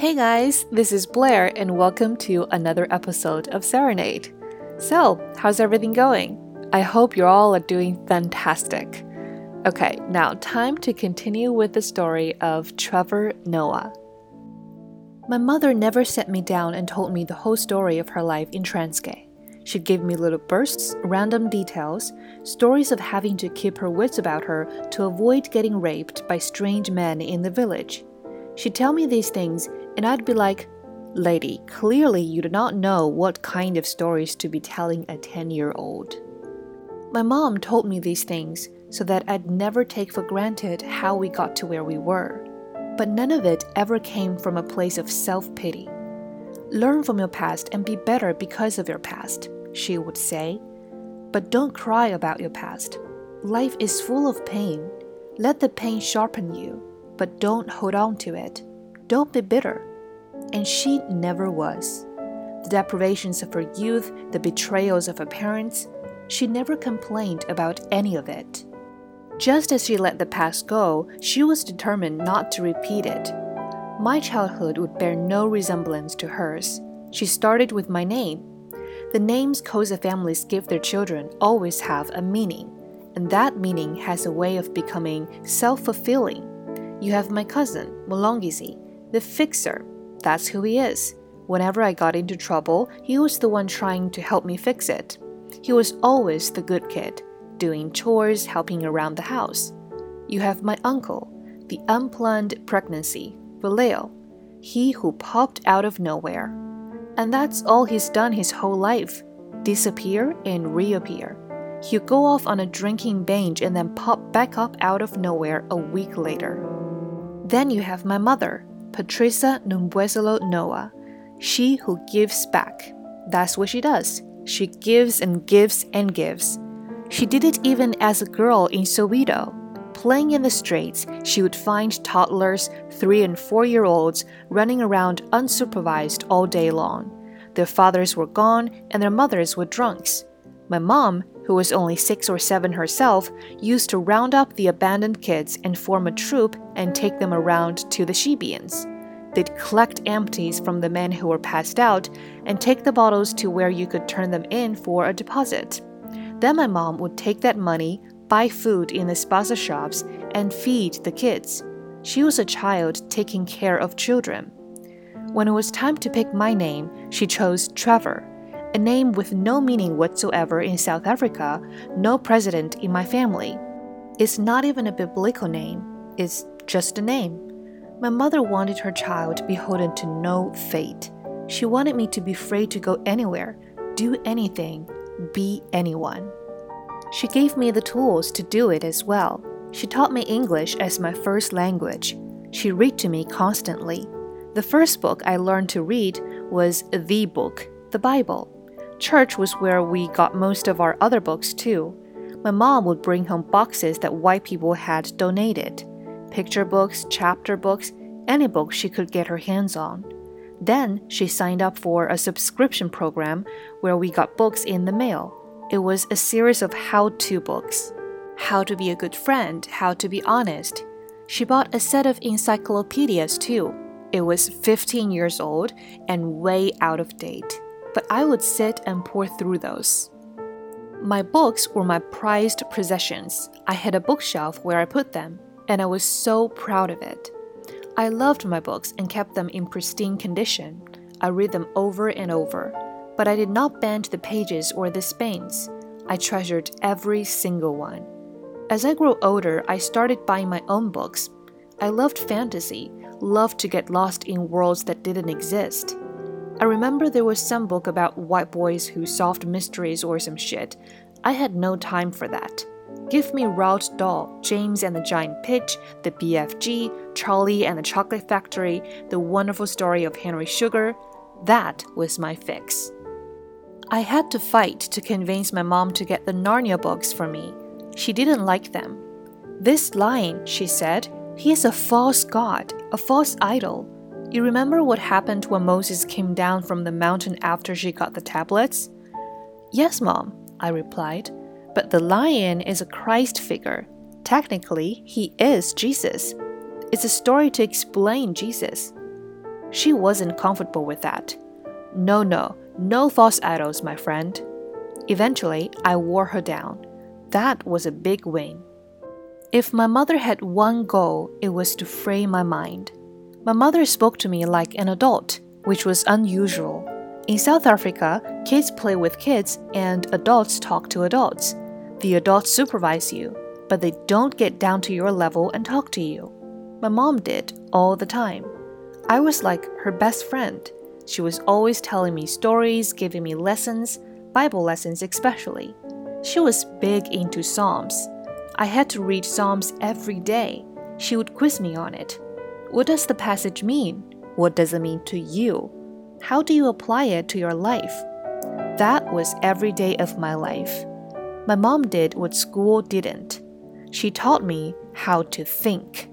Hey guys, this is Blair, and welcome to another episode of Serenade. So, how's everything going? I hope you all are doing fantastic. Okay, now time to continue with the story of Trevor Noah. My mother never set me down and told me the whole story of her life in Transkei. She'd give me little bursts, random details, stories of having to keep her wits about her to avoid getting raped by strange men in the village. She'd tell me these things, and I'd be like, Lady, clearly you do not know what kind of stories to be telling a 10 year old. My mom told me these things so that I'd never take for granted how we got to where we were. But none of it ever came from a place of self pity. Learn from your past and be better because of your past, she would say. But don't cry about your past. Life is full of pain. Let the pain sharpen you, but don't hold on to it. Don't be bitter. And she never was. The deprivations of her youth, the betrayals of her parents, she never complained about any of it. Just as she let the past go, she was determined not to repeat it. My childhood would bear no resemblance to hers. She started with my name. The names Xhosa families give their children always have a meaning, and that meaning has a way of becoming self fulfilling. You have my cousin, Mlungisi, the fixer. That's who he is. Whenever I got into trouble, he was the one trying to help me fix it. He was always the good kid, doing chores, helping around the house. You have my uncle, the unplanned pregnancy, Velile, he who popped out of nowhere. And that's all he's done his whole life disappear and reappear. He'll go off on a drinking binge and then pop back up out of nowhere a week later. Then you have my mother, Patricia Nombuyiselo Noah, she who gives back. That's what she does. She gives and gives and gives. She did it even as a girl in Soweto. Playing in the streets, she would find toddlers, three and four year olds, running around unsupervised all day long. Their fathers were gone and their mothers were drunks. My mom, who was only six or seven herself, used to round up the abandoned kids and form a troop and take them around to the shebeens. They'd collect empties from the men who were passed out and take the bottles to where you could turn them in for a deposit. Then my mom would take that money, buy food in the spaza shops, and feed the kids. She was a child taking care of children. When it was time to pick my name, she chose Trevor, a name with no meaning whatsoever in South Africa, no president in my family. It's not even a biblical name, it's just a name. My mother wanted her child to be beholden to no fate. She wanted me to be free to go anywhere, do anything, be anyone. She gave me the tools to do it as well. She taught me English as my first language. She read to me constantly. The first book I learned to read was the book, the Bible. Church was where we got most of our other books too. My mom would bring home boxes that white people had donated picture books, chapter books, any book she could get her hands on. Then she signed up for a subscription program where we got books in the mail. It was a series of how to books how to be a good friend, how to be honest. She bought a set of encyclopedias too. It was 15 years old and way out of date, but I would sit and pore through those. My books were my prized possessions. I had a bookshelf where I put them and I was so proud of it. I loved my books and kept them in pristine condition. I read them over and over, but I did not bend the pages or the spines. I treasured every single one. As I grew older, I started buying my own books. I loved fantasy, loved to get lost in worlds that didn't exist. I remember there was some book about white boys who solved mysteries or some shit. I had no time for that. Give me Roald Dahl, James and the Giant Peach, the BFG, Charlie and the Chocolate Factory, the wonderful story of Henry Sugar. That was my fix. I had to fight to convince my mom to get the Narnia books for me. She didn't like them. This lion, she said, he is a false god, a false idol. You remember what happened when Moses came down from the mountain after she got the tablets? Yes, Mom, I replied. But the lion is a Christ figure. Technically, he is Jesus. It's a story to explain Jesus. She wasn't comfortable with that. No, no, no false idols, my friend. Eventually, I wore her down. That was a big win. If my mother had one goal, it was to free my mind. My mother spoke to me like an adult, which was unusual. In South Africa, kids play with kids and adults talk to adults. The adults supervise you, but they don't get down to your level and talk to you. My mom did all the time. I was like her best friend. She was always telling me stories, giving me lessons, Bible lessons especially. She was big into Psalms. I had to read Psalms every day. She would quiz me on it. What does the passage mean? What does it mean to you? How do you apply it to your life? That was every day of my life. My mom did what school didn't. She taught me how to think.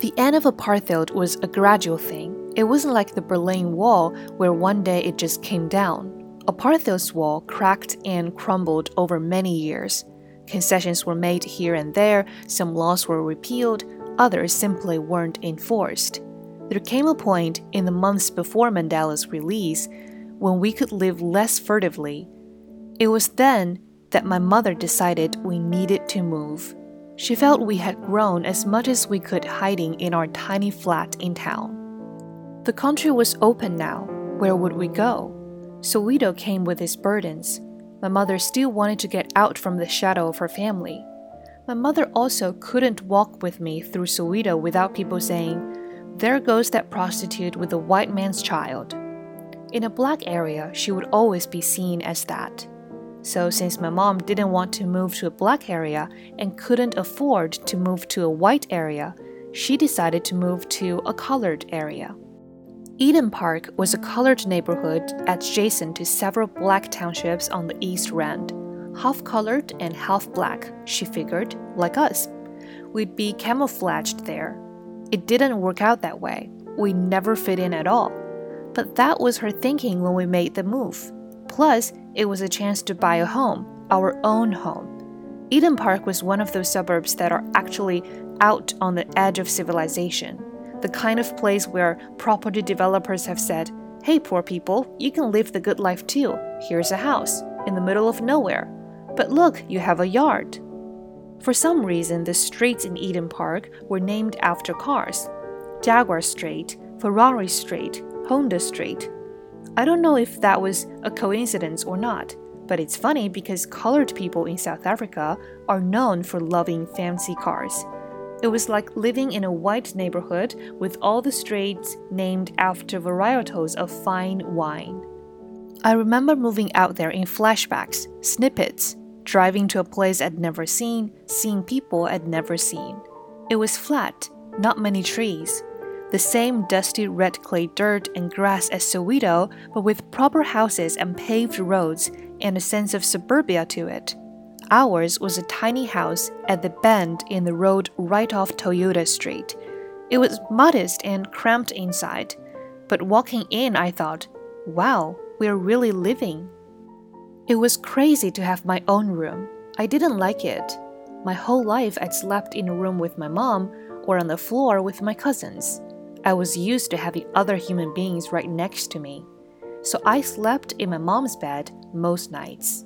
The end of apartheid was a gradual thing. It wasn't like the Berlin Wall, where one day it just came down. Apartheid's wall cracked and crumbled over many years. Concessions were made here and there, some laws were repealed, others simply weren't enforced. There came a point in the months before Mandela's release when we could live less furtively. It was then that my mother decided we needed to move. She felt we had grown as much as we could hiding in our tiny flat in town. The country was open now. Where would we go? Soweto came with its burdens. My mother still wanted to get out from the shadow of her family. My mother also couldn't walk with me through Soweto without people saying, There goes that prostitute with a white man's child. In a black area, she would always be seen as that. So, since my mom didn't want to move to a black area and couldn't afford to move to a white area, she decided to move to a colored area. Eden Park was a colored neighborhood adjacent to several black townships on the East Rand. Half colored and half black, she figured, like us. We'd be camouflaged there. It didn't work out that way. We never fit in at all. But that was her thinking when we made the move. Plus, it was a chance to buy a home, our own home. Eden Park was one of those suburbs that are actually out on the edge of civilization, the kind of place where property developers have said, Hey, poor people, you can live the good life too. Here's a house in the middle of nowhere. But look, you have a yard. For some reason, the streets in Eden Park were named after cars Jaguar Street, Ferrari Street, Honda Street, I don't know if that was a coincidence or not, but it's funny because colored people in South Africa are known for loving fancy cars. It was like living in a white neighborhood with all the streets named after varietals of fine wine. I remember moving out there in flashbacks, snippets, driving to a place I'd never seen, seeing people I'd never seen. It was flat, not many trees, the same dusty red clay dirt and grass as Soweto, but with proper houses and paved roads and a sense of suburbia to it. Ours was a tiny house at the bend in the road right off Toyota Street. It was modest and cramped inside, but walking in, I thought, wow, we're really living. It was crazy to have my own room. I didn't like it. My whole life I'd slept in a room with my mom or on the floor with my cousins. I was used to having other human beings right next to me, so I slept in my mom's bed most nights.